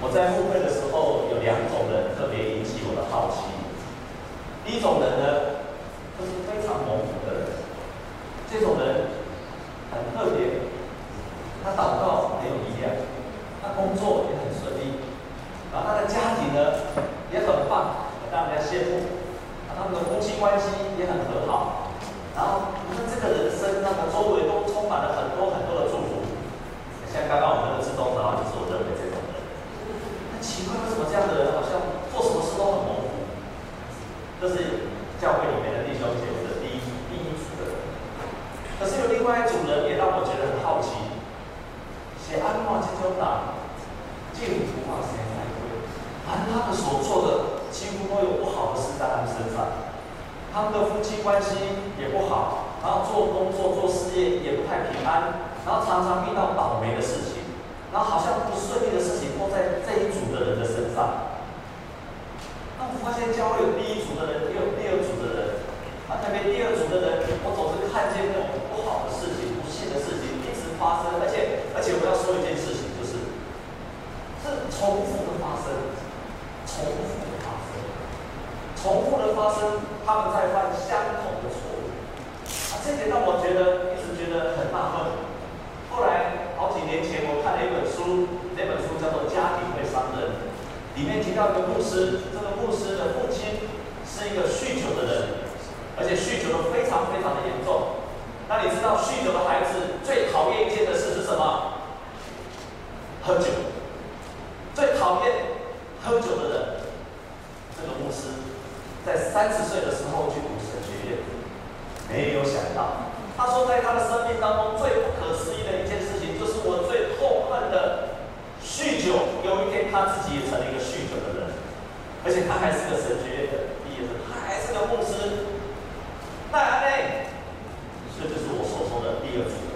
我在牧会的时候，有两种人特别引起我的好奇。第一种人呢，就是非常蒙福的人，这种人很特别，他祷告很有力量，他工作也很顺利，然后他的家庭呢也很棒，很让人家羡慕，他们的夫妻关系也很和好，然后他这个人生那个周围都充满了很多很多的祝福。像刚刚我们那个志东的话，就是我认为这种人。很奇怪，为什么这样的人好像做什么事都很蒙福？这是。教会里面的弟兄姐妹的第一第一组的人，可是有另外一组人也让我觉得很好奇。写安诺这种党，竟不怕谁来归？而他们所做的几乎都有不好的事在他们身上，他们的夫妻关系也不好，然后做工作做事业也不太平安，然后常常遇到倒霉的事情，然后好像不顺利的事情都在这一组的人的身上。那我发现教会有第一组的人，也有第二组的人。啊，特别第二组的人，我总是看见那种不好的事情、不幸的事情一直发生，而且而且我要说一件事情，就是是重复的发生，重复的发生，重复的发生，他们在犯相同的错误。啊，这点让我觉得一直觉得很纳闷。后来好几年前，我看了一本书，那本书叫做《家庭会伤人》，里面提到一个牧师。牧师的父亲是一个酗酒的人，而且酗酒的非常非常的严重。那你知道酗酒的孩子最讨厌一件的事是什么？喝酒。最讨厌喝酒的人，这个牧师在三十岁的时候去读神学院，没有想到，他说在他的生命当中最不可思议的一件事情，就是我最痛恨的酗酒。有一天他自己也成了一个酗酒的人。而且他还是个神学院的牧师。那安内，这就是我所说的第二组人。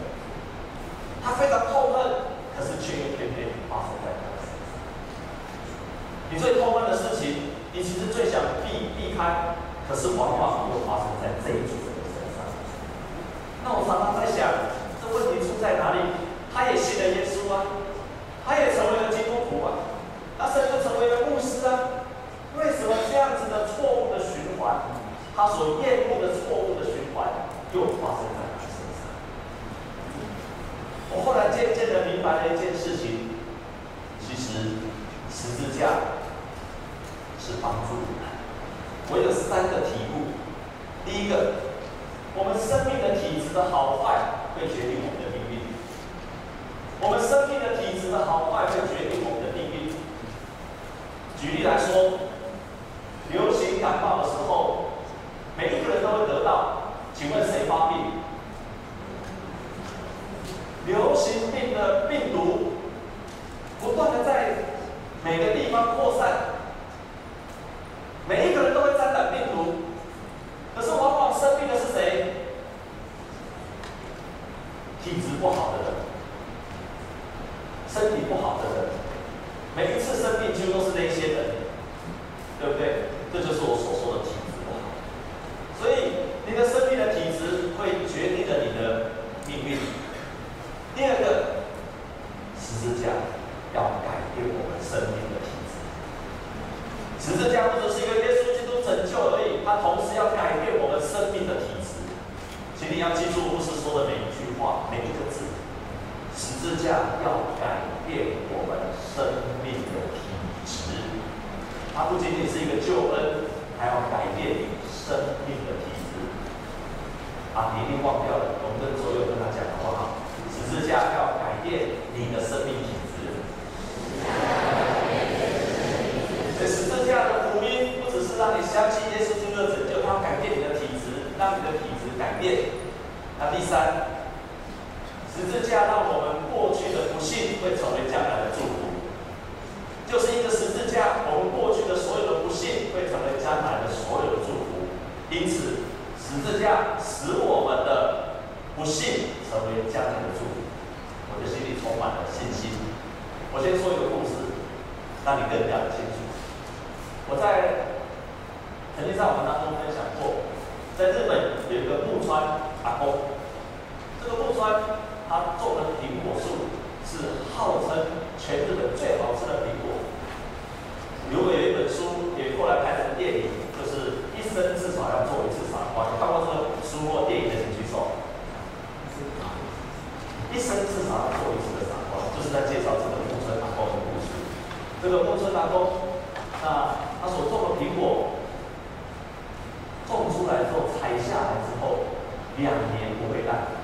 他非常痛恨，可是却又偏偏发生在他的身上。你最痛恨的事情，你其实最想避避开，可是往往又发生在这一组人的身上。那我常常在想，这问题出在哪里？他也信了耶稣啊，他也成为了基督徒啊，他甚至成为了牧师啊。为什么这样子的错误的循环，他所厌恶的错误的循环，又发生在他身上？我后来渐渐的明白了一件事情，其实十字架是帮助你们。我有三个题目：第一个，我们生命的体质的好坏会决定我们的命运；我们生命的体质的好坏会决定我们的命运。举例来说。流行感冒的时候，每一个人都会得到，请问谁发病？流行病的病毒不断的在每个地方扩散，每一个人都会沾染病毒，可是往往生病的是谁？体质不好的人，身体不好的人，每一次生病几乎都是那些人，对不对？这就是我所说的在日本有一个木川打工，这个木川他种的苹果树是号称全日本最好吃的苹果。如果有一本书也过来拍成电影，就是一生至少要做一次傻瓜。看过这个书或电影的人举手。一生至少要做一次的傻瓜，就是在介绍这个木村打工的故事。这个木村打工，那他所种的苹果。下来之后两年不会烂。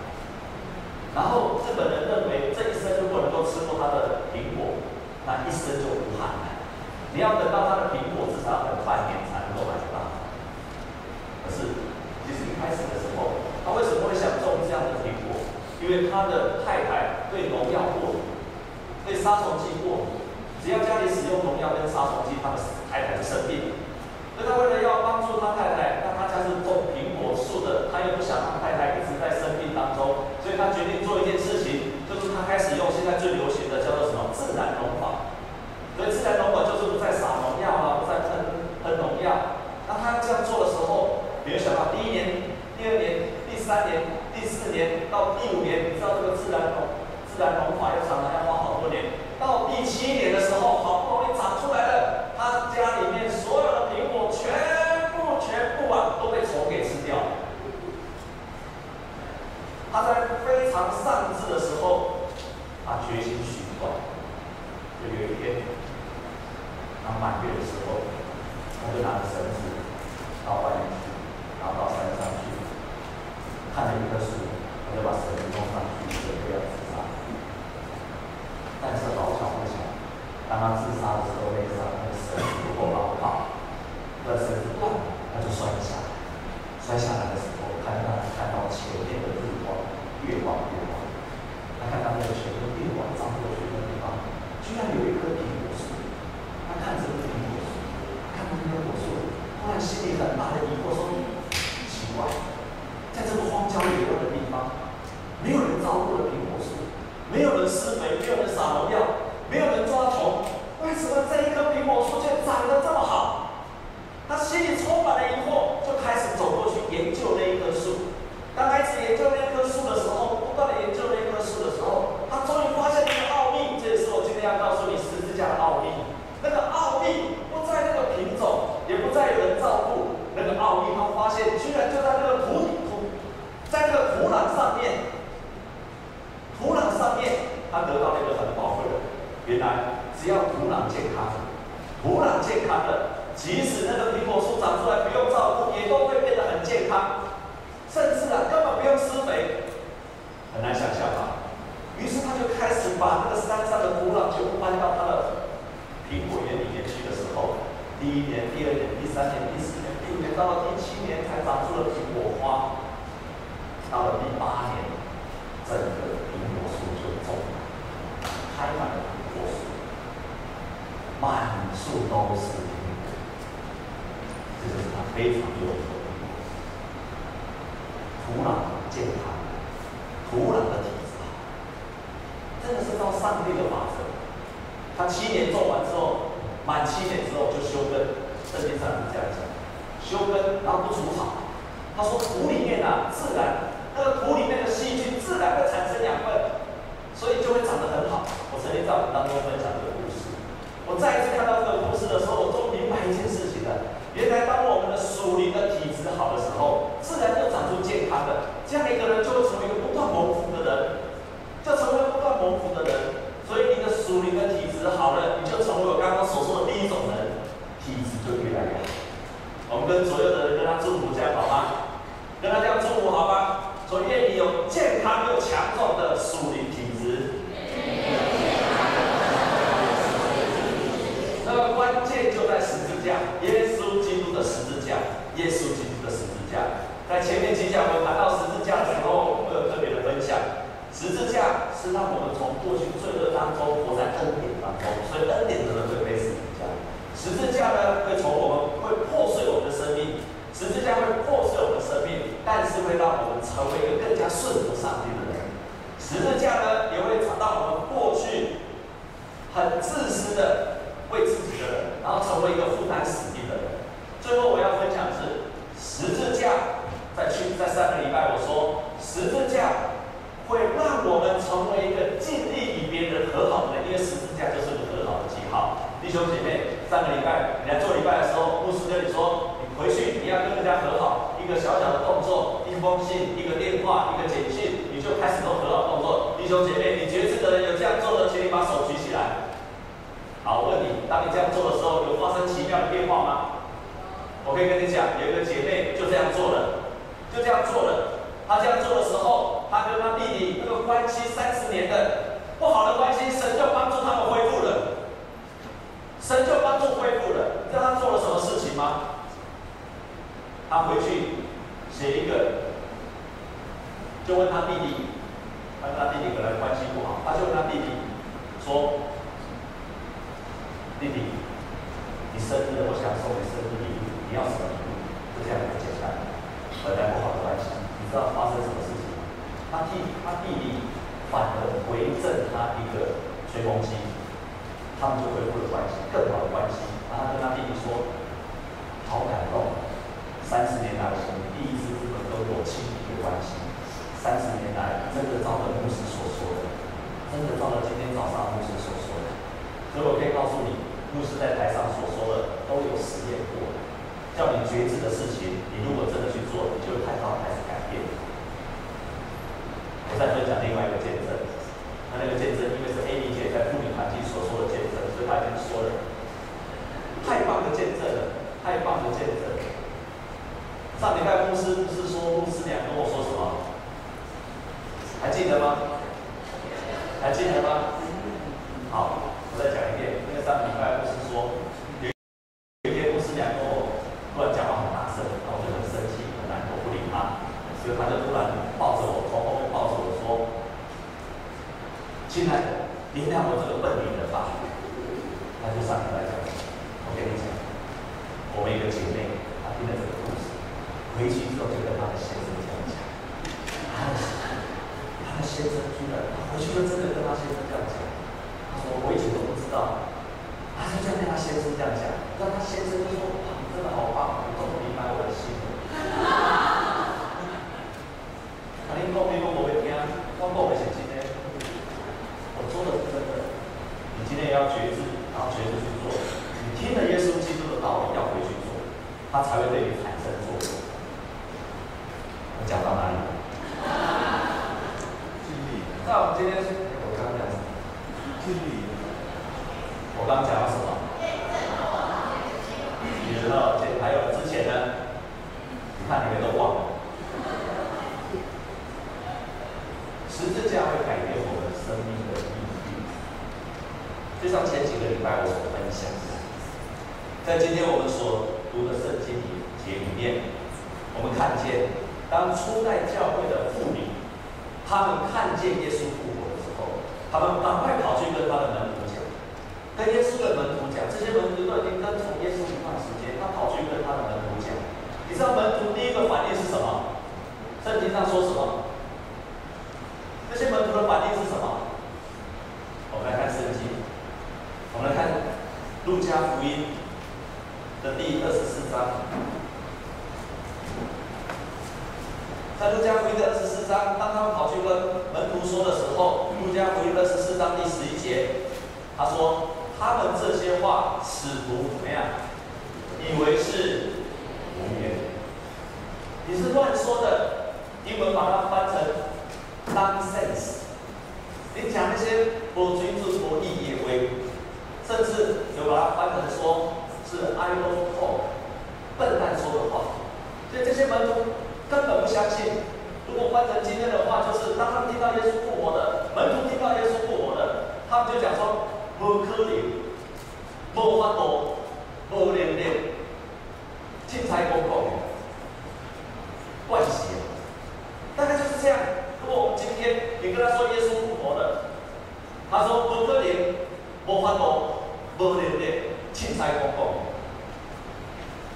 然后日本人认为，这一生如果能够吃过他的苹果，那一生就无憾了。你要等到他的苹果至少要半年才能够买到。可是，其实一开始的时候，他为什么会想种这样的苹果？因为他的太太对农药过敏，对杀虫剂过敏。只要家里使用农药跟杀虫剂，他的太太就生病。那他为了要帮助他太太，那他家是种苹。无数的，他又不想让太太一直在生病当中，所以他决定做一件事情，就是他开始用现在最流行的叫做什么自然农法，所以自然农法就是不再撒农药啊，不再喷喷农药，那他这样做的时候，没有想到第一年、第二年、第三年、第四年到第五年，你知道这个自然农自然农法要长得，要花好多年，到第七年的时候。good. 上个礼拜你来做礼拜的时候，牧师跟你说，你回去你要跟人家和好，一个小小的动作，一封信，一个电话，一个简讯，你就开始做和好动作。弟兄姐妹，你觉知的人有这样做的，请你把手举起来。好，我问你，当你这样做的时候，有发生奇妙的变化吗？我可以跟你讲，有一个姐妹就这样做了，就这样做了。她这样做的时候，她跟她弟弟那个关系三十年的不好的关系，神就帮助他们恢。就恢复了。你知道他做了什么事情吗？他回去写一个，就问他弟弟，他跟他弟弟本来关系不好，他就问他弟弟说。弟弟，你生日了，我想送你生日礼物，你要什么礼物？就这样很简单。本来不好的关系，你知道发生什么事情吗？他弟他弟弟反而回赠他一个吹风机，他们就恢复了关系，更好的关系。然后他跟他弟弟说：“好感动，三十年来我们第一次这么都有亲密的关系，三十年来真的照着牧师所说的，真的照着今天早上牧师所说的，所以我可以告诉你。”牧师在台上所说的都有实验过，叫你觉知的事情，你如果真的去做，你就看到开始改变。我再分享另外一个见证，那那个见证因为是 Amy 姐在妇女团体所说的见证，所以她已经说的，太棒的见证了，太棒的见证。上礼拜公司不是说公司娘跟我说什么？还记得吗？还记得吗？好。我再讲一遍，因为上礼拜牧师说，有有一天牧师娘跟我突然讲话很大声，然后我就很生气、很难过，不理他，所以他就突然抱着我，从后面抱着我说：“亲爱的，原谅我这个笨女人吧。”他就上来讲：“我跟你讲，我们一个姐妹，她听了这个故事，回去之后就跟她的先生这样讲，她的她的先生居然，回去就真的跟她先生这样讲。”我我以前都不知道，他就这样跟他先生这样讲，让他先生就说：“哇，你真的好棒，你终于明白我的心了。”他连讲没讲我会听，我讲的是真的，我说的是真的。你今天也要觉知，然后觉知去做。你听了耶稣基督的道理，要回去做，他才会对你产生作用。我讲到哪里？那我们今天。我刚刚讲到什么？你知道，这还有之前呢？你看你们都忘了。十字架会改变我们生命的意义。就像前几个礼拜我所分享的，在今天我们所读的圣经节里面，我们看见当初代教会的妇女，他们看见耶稣复活。他们赶快跑去跟他的门徒讲，跟耶稣的门徒讲，这些门徒都已经跟从耶稣一段时间，他跑去跟他的门徒讲，你知道门徒第一个反应是什么？圣经上说什么？这些门徒的反应是什么？我们来看圣经，我们来看路加福音的第二十四章。在路加福音的二十四章，当他们跑去跟门徒说的时候，路加福音二十四章第十一节，他说：“他们这些话，使徒怎么样？以为是无语，你是乱说的。”英文把它翻成 nonsense。你讲那些无水准、无意义的话，甚至有把它翻成说是 idle talk，笨蛋说的话。所以这些门徒。根本不相信。如果换成今天的话，就是当他们听到耶稣复活的，门徒听到耶稣复活的，他们就讲说：不可能，无法度，无能力，凊彩讲讲，怪死了。大概就是这样。如果我们今天你跟他说耶稣复活的，他说不可能，无法度，无能力，凊彩讲讲。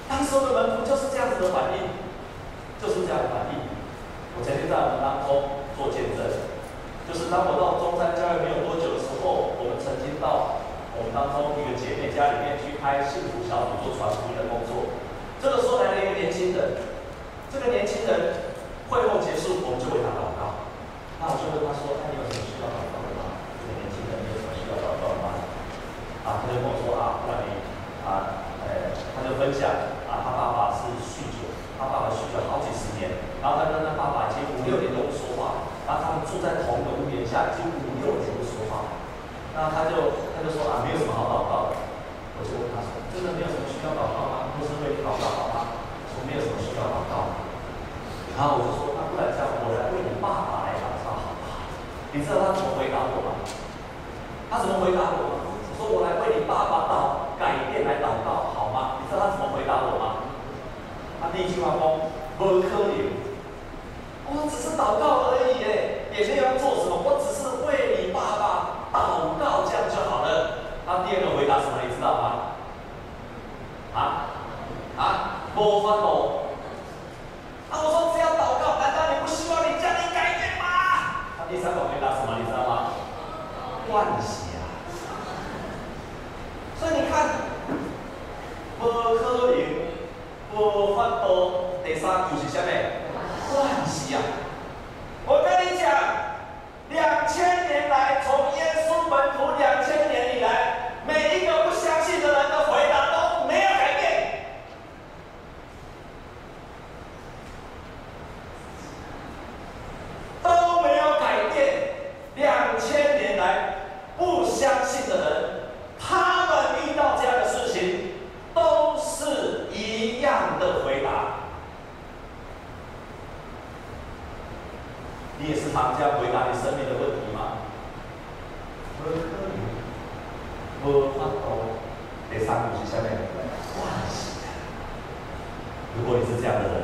当时的门徒就是这样子的反应。就是这样的反应。我曾经在我们当中做见证，就是当我到中山教会没有多久的时候，我们曾经到我们当中一个姐妹家里面去开幸福小组做传福音的工作。这个时候来了一个年轻人，这个年轻人会后结束，我们就为他祷告。那我就问他说：“那你有什么需要祷告的吗？”这个年轻人你有什么需要祷告的吗？啊，他就跟我说：“啊，不然你啊，呃，他就分享那他就他就说啊，没有什么好祷告的。我就问他说，真的没有什么需要祷告吗？不是为你祷告好吗？说没有什么需要祷告。然后我就说，那不然这样，我来为你爸爸来祷告好吗？你知道他怎么回答我吗？他怎么回答我吗？我说我来为你爸爸祷改变来祷告好吗？你知道他怎么回答我吗？他第一句话说，不可以。我只是祷告而已，哎，也没有。无法度。啊！我说只要祷告，难道你不希望你家里改变吗？他第三个回答什么？你知道吗？欢喜啊！所以你看，不可能，无法度。第三句是什么？欢喜啊！我跟你讲，两千年来，从耶稣门徒两千年以来，每一个不相信的人的回答都没有改变。都没有改变。两千年来，不相信的人，他们遇到这样的事情，都是一样的回答。你也是常这样回答你生命的问题吗？不可能，无法度。第三个是下面，关系。如果你是这样的人，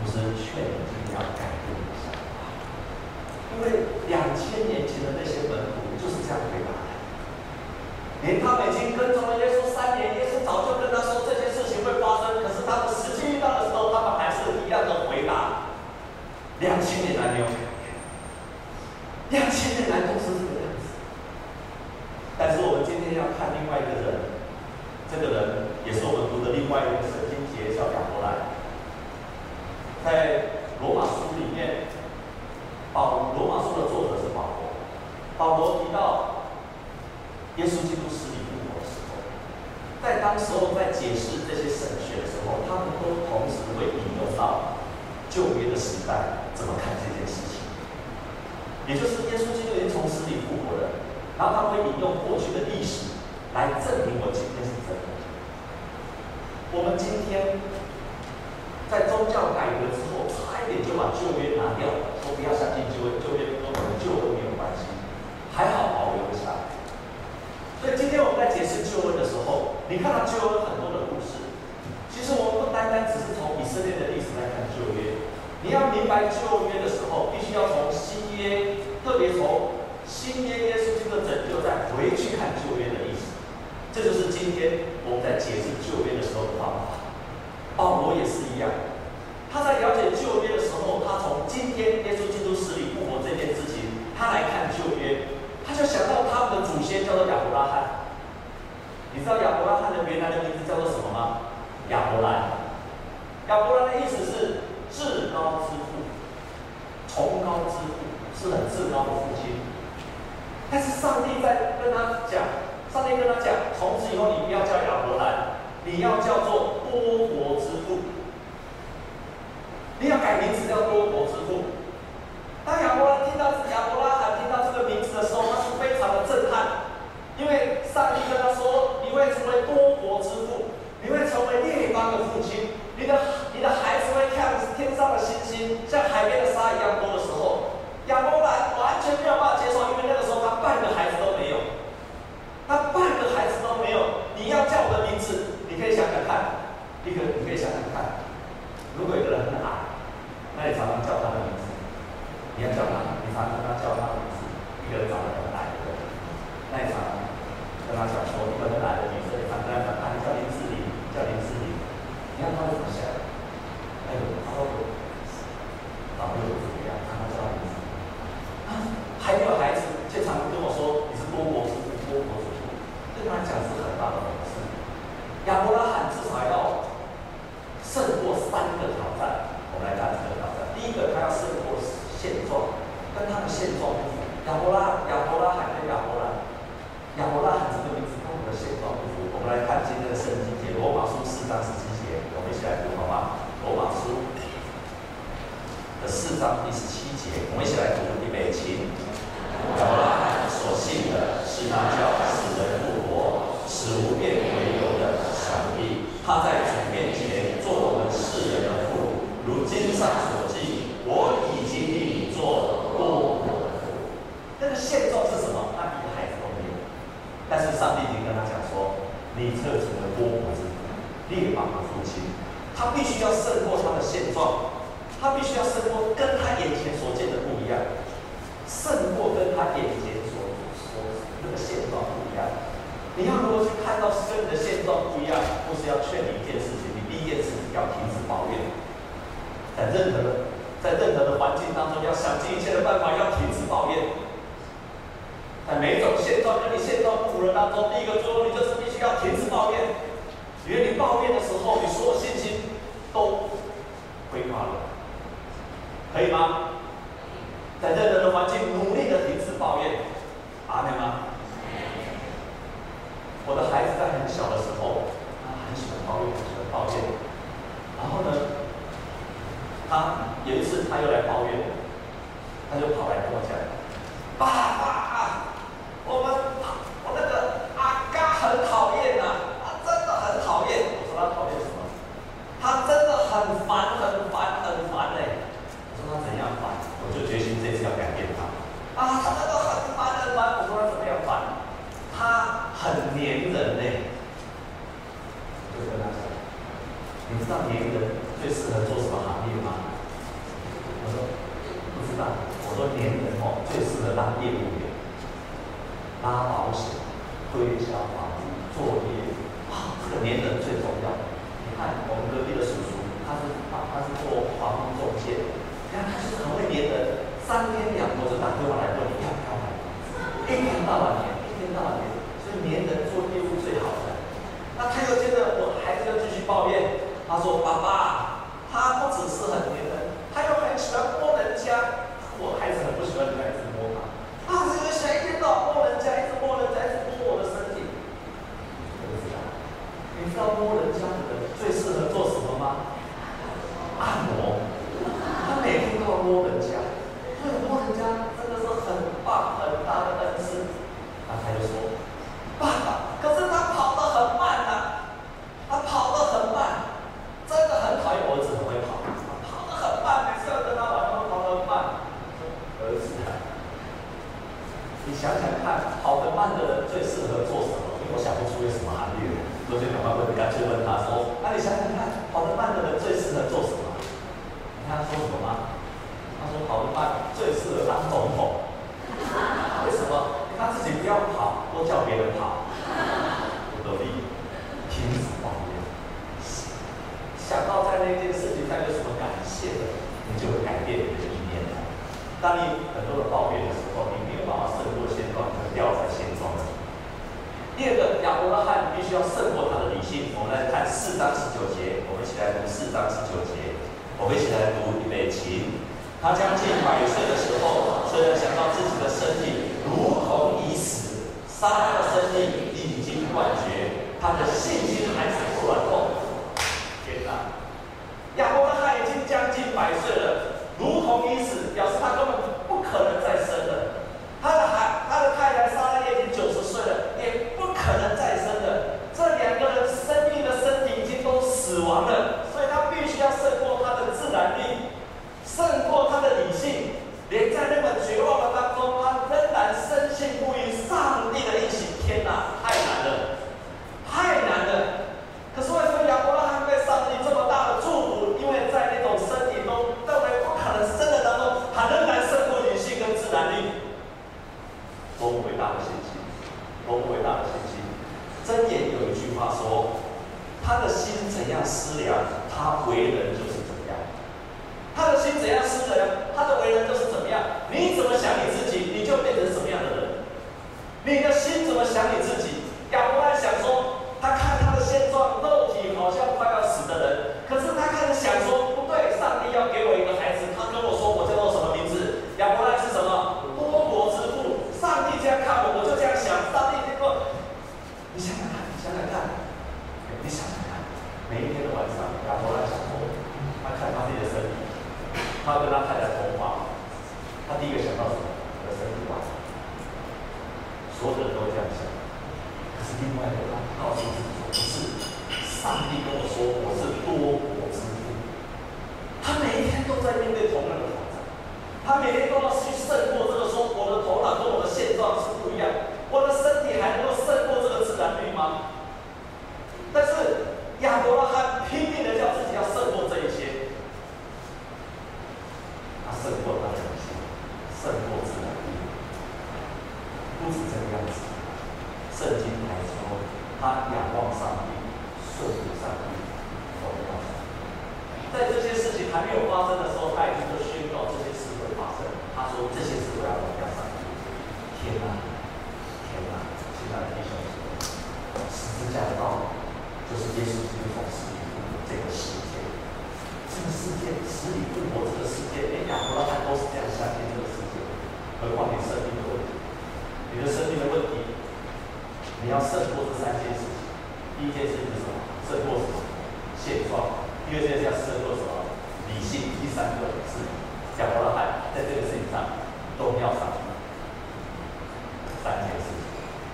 不是劝你要改变。因为两千年前的那些门徒就是这样回答的，连他们已经跟从了耶稣三年，耶稣早就跟他说这些事情会发生，可是他们实际遇到的时候，他们还是一样的回答。两千年来没有改变，两千年来都是这个样子。但是我们今天要看另外一个人，这个人也是我们读的另外一个圣经节，叫亚伯兰，在罗马书里面。保罗马书的作者是保罗。保罗提到耶稣基督死里复活的时候，在当时候在解释这些神学的时候，他们都同时会引用到旧约的时代怎么看这件事情。也就是耶稣基督已经从死里复活了，然后他会引用过去的历史来证明我今天是真的。我们今天在宗教改革之后，差一点就把旧约拿掉了。不要相信旧约，旧约跟我们旧都没有关系，还好保留下来。所以今天我们在解释旧约的，你看到旧恩很多的故事，其实我们不单单只是从以色列的历史来看旧约，你要明白旧约的时候，必须要从新约，特别从新约耶稣基督的拯救再回去看旧约的历史。这就是今天我们在解释旧约的时候的方法。保罗也是一样。他在了解旧约的时候，他从今天耶稣基督死里复活这件事情，他来看旧约，他就想到他们的祖先叫做亚伯拉罕。你知道亚伯拉罕的原来的名字叫做什么吗？亚伯兰。亚伯兰的意思是至高之父，崇高之父，是很至高的父亲。但是上帝在跟他讲，上帝跟他讲，从此以后你不要叫亚伯兰，你要叫做多国之父。你要改名字叫多国之父。当亚伯拉听到亚伯拉罕听到这个名字的时候，他是非常的震撼，因为上帝跟他说：“你会成为多国之父，你会成为列邦的父亲，你的你的孩子会看天上的星星，像海边的沙一样多的时候，亚伯拉完全没有办法接受，因为那个时候他半个孩子都没有，他半个孩子都没有。你要叫我的名字，你可以想想看，一个你可以想想看，如果有个人很矮。那你常常叫他的名字，你要叫他，你常常他叫他的名字。一个人长得很矮的，那你常常跟他叫章第十七节，我们一起来读一备，请。所信的是那叫死人复活、死无变为有的上帝，他在主面前做我们世人的父。如今上所记，我已经替你做了多的父。但是现状是什么？他一个孩子都没有。但是上帝已经跟他讲说，你这成了多国之列王的父亲，他必须要胜过他的现状。他必须要胜过跟他眼前所见的不一样，胜过跟他眼前所所那个现状不一样。你要如何去看到跟你的现状不一样？不是要劝你一件事情，你第一件事情要停止抱怨，在任何的在任何的环境当中，要想尽一切的办法，要停止抱怨。在每一种现状跟你现状不符的当中，第一个作用你就是必须要停止抱怨。他又来抱怨我他就跑来跟我讲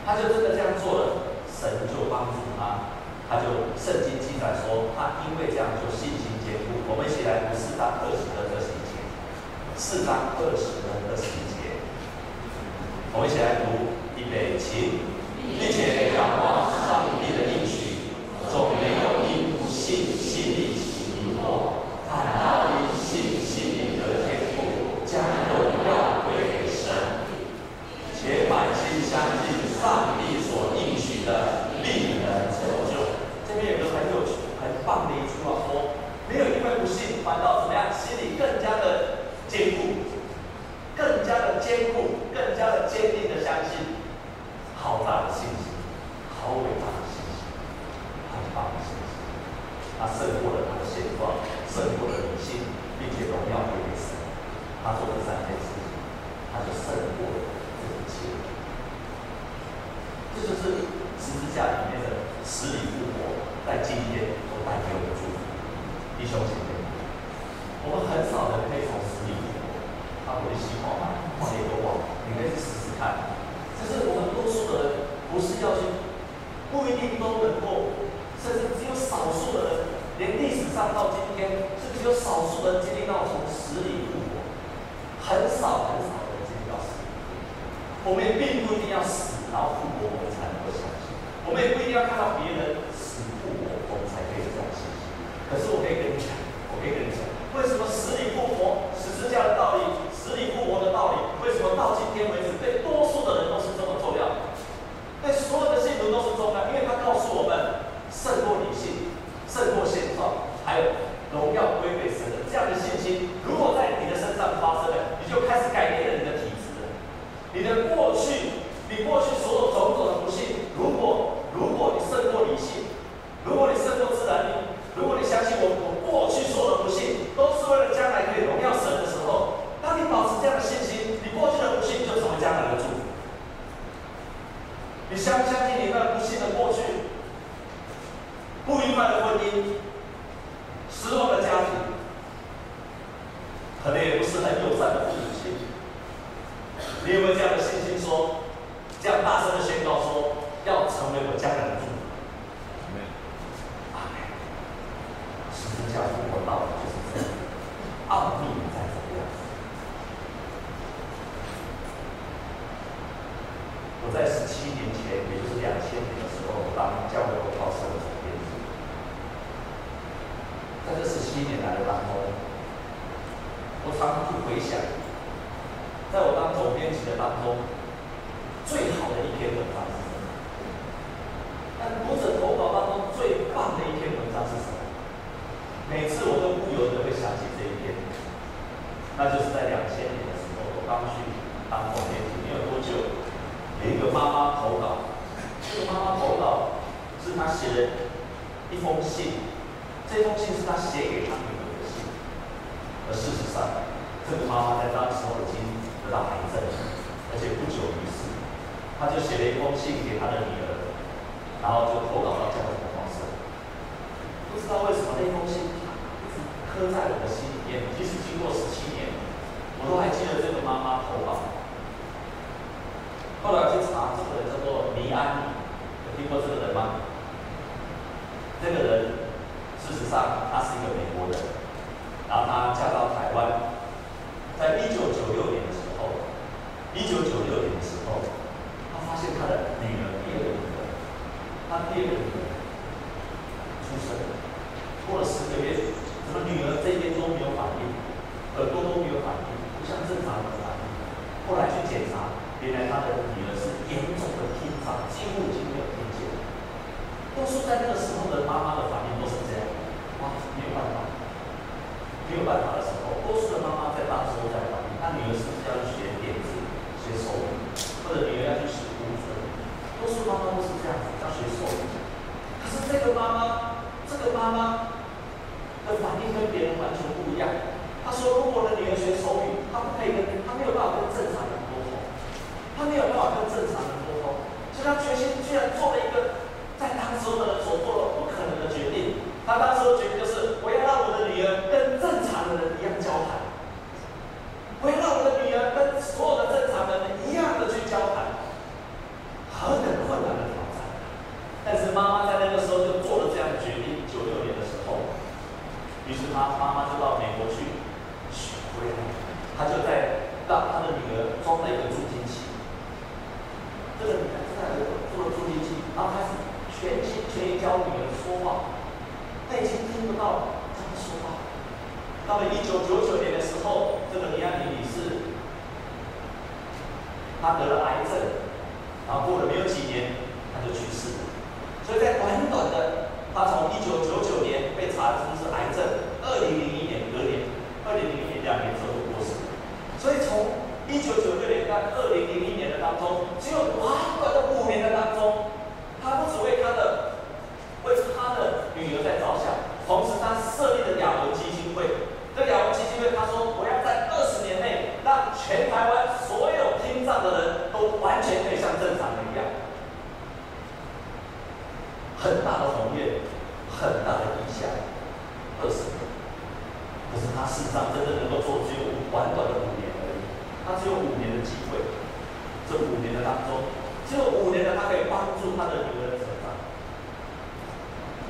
他就真的这样做了，神就帮助他，他就圣经记载说，他因为这样就信心坚固。我们一起来读四章二十的这细节，四章二十的这细节，我们一起来读，预备，起，并且仰。就是我们多数的人不是要去不一定都能够甚至只有少数的人连历史上到今天甚至有少数人经历到从死里复活很少很少的人经历到死我们也并不一定要死然后复活我们才能够相信。我们也不一定要看到别人死复活我们才可以这样可是我可以跟你讲我可以跟你讲为什么死里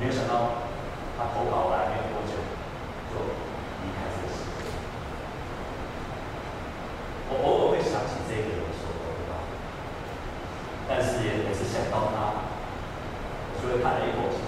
没有想到他投稿来没有多久就离开这个世界。我偶尔会想起这个人的时候，但是也每是想到他，所以叹了一口气。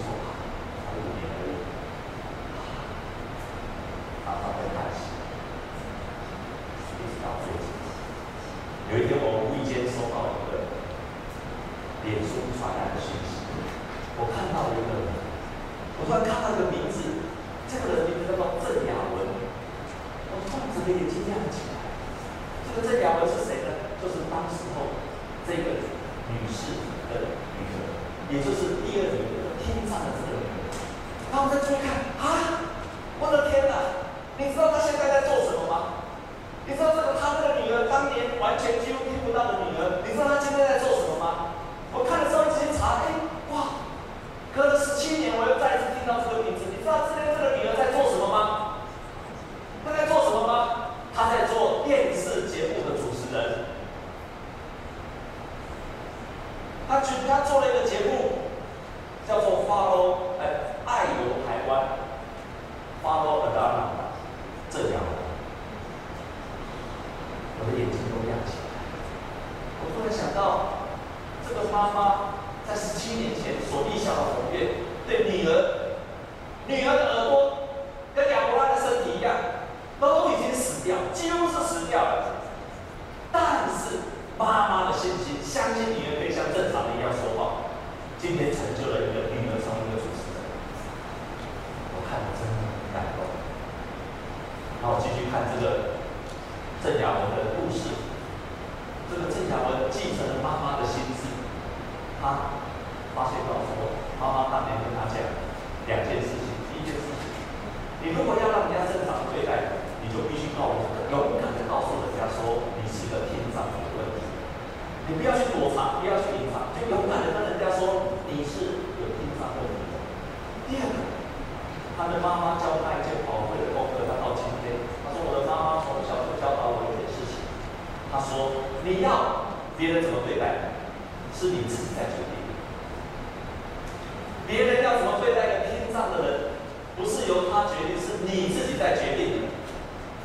不是由他决定是你自己在决定的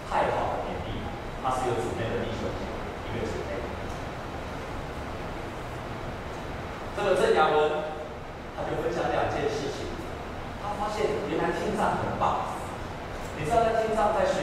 太好的能力他是有准备的一个一个准备这个郑雅文他就分享两件事情他发现原来天上很棒你知道在天上在学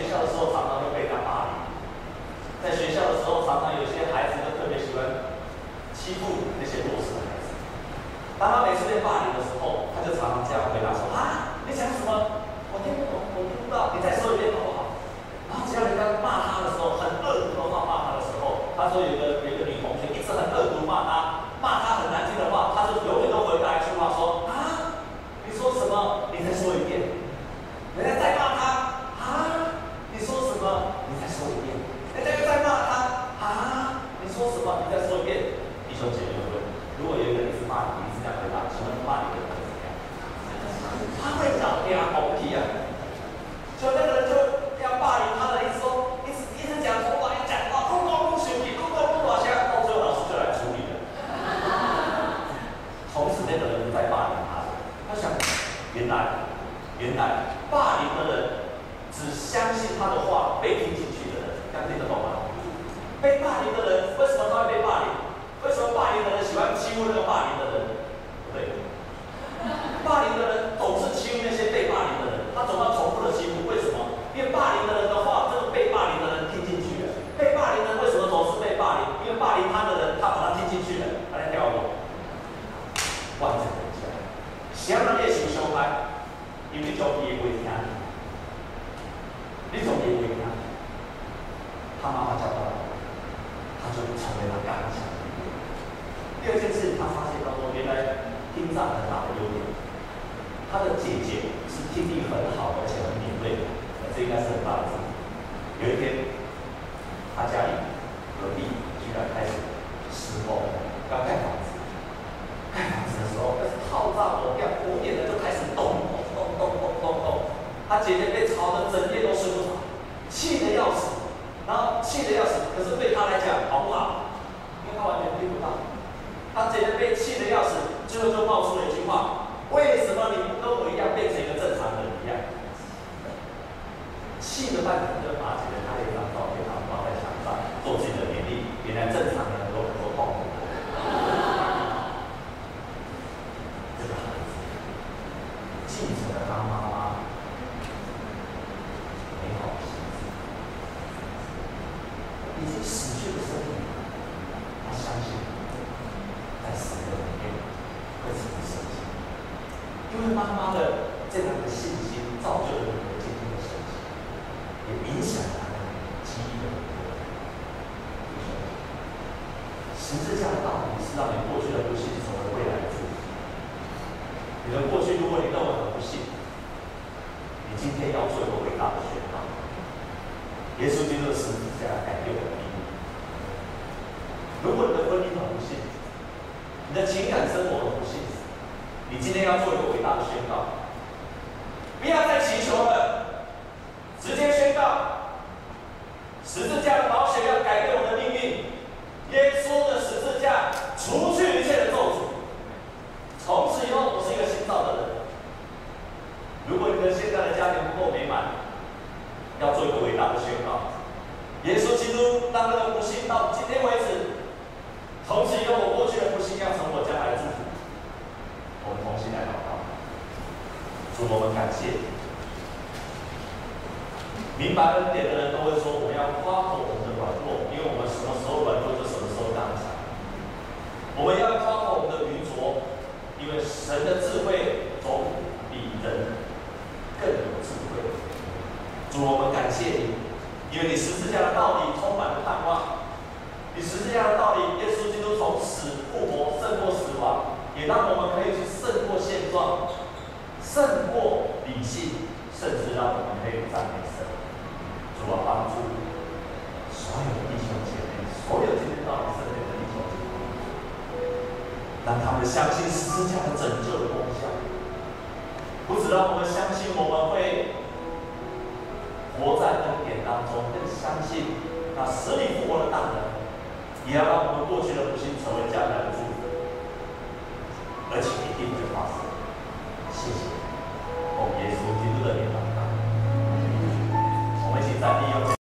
相信他的话被听进去的人，刚听得懂吗？被霸凌的人为什么他会被霸凌？为什么霸凌的人喜欢欺负那个霸凌的人？对，霸凌的人总是欺负那些被霸凌的人，他总要重复的欺负，为什么？因为霸凌的人的话，这个被霸凌的人听进去了。被霸凌的人为什么总是被霸凌？因为霸凌他的人，他把他听进去了，他来屌我。万人讲，谁让你受伤害？因为叫你会听，你总也会听。他妈妈教他，他就成为了刚强。第二件事，他发现当中，原来听障很大的优点。他的姐姐是听力很好，而且很敏锐的，这应该是很大的优点。有一天，他家里隔壁居然开始施工，要盖房子。盖房子的时候，开始敲诈我，要五点了就开始咚咚咚咚咚咚咚。他姐姐被吵得整夜都睡不着，气得要死，然后气得要死。可是对他来讲，好不好？因为他完全听不到。他姐姐被气得要死，最后就冒出了一句话：为什么你不跟我一样变成一个正常人一样？气了半天，就把姐姐拍了一张照片，然后挂在墙上，做自己的勉励。原来正常的都很多痛苦。继承了他妈妈美好的心思，已经死去的生命，他相信在死的里面会成为神迹，因为妈妈的这样的信心造就了你的今天的神迹，也影响了他的基因的一个十字架的道理是让你过去的不幸成为未来的祝福。你的过去，如果你认为很不幸，你今天要做一个伟大的宣告。耶稣基督的十字架改变了命运。如果你的婚姻很不幸，你的情感生活很不幸，你今天要做一个伟大的宣告。不要再祈求了，直接宣告，十字架的宝血要改变我的命运。耶稣的十字架除去一切的咒诅。从此以后，我是一个新造的人。如果你的现在的家庭不够美满，要做一个伟大宣告：耶稣基督当那个不幸到今天为止，从此以后，我过去的不幸要成我将来的祝福。我们同心来祷告，主，我们感谢。明白恩典的人都会说，我们要夸口我们的软弱，因为我们什么时候软弱，就什么时候刚强。我们要夸口我们的愚拙。因为神的智慧总比人更有智慧。主，我们感谢你，因为你十字架的道理充满了盼望。你十字架的道理，耶稣基督从死复活，胜过死亡，也让我们可以去胜过现状，胜过理性，甚至让我们可以赞美神。主啊，帮助所有的弟兄姐妹，所有今天到你身边的弟兄姐妹。让他们相信十字架的拯救的功效，不只让我们相信我们会活在恩典当中，更相信那使你复活的大能，也要让我们过去的不幸成为将来的祝福。而且，一定会发生。谢谢，我们耶稣基督的名啊！我们现在立约。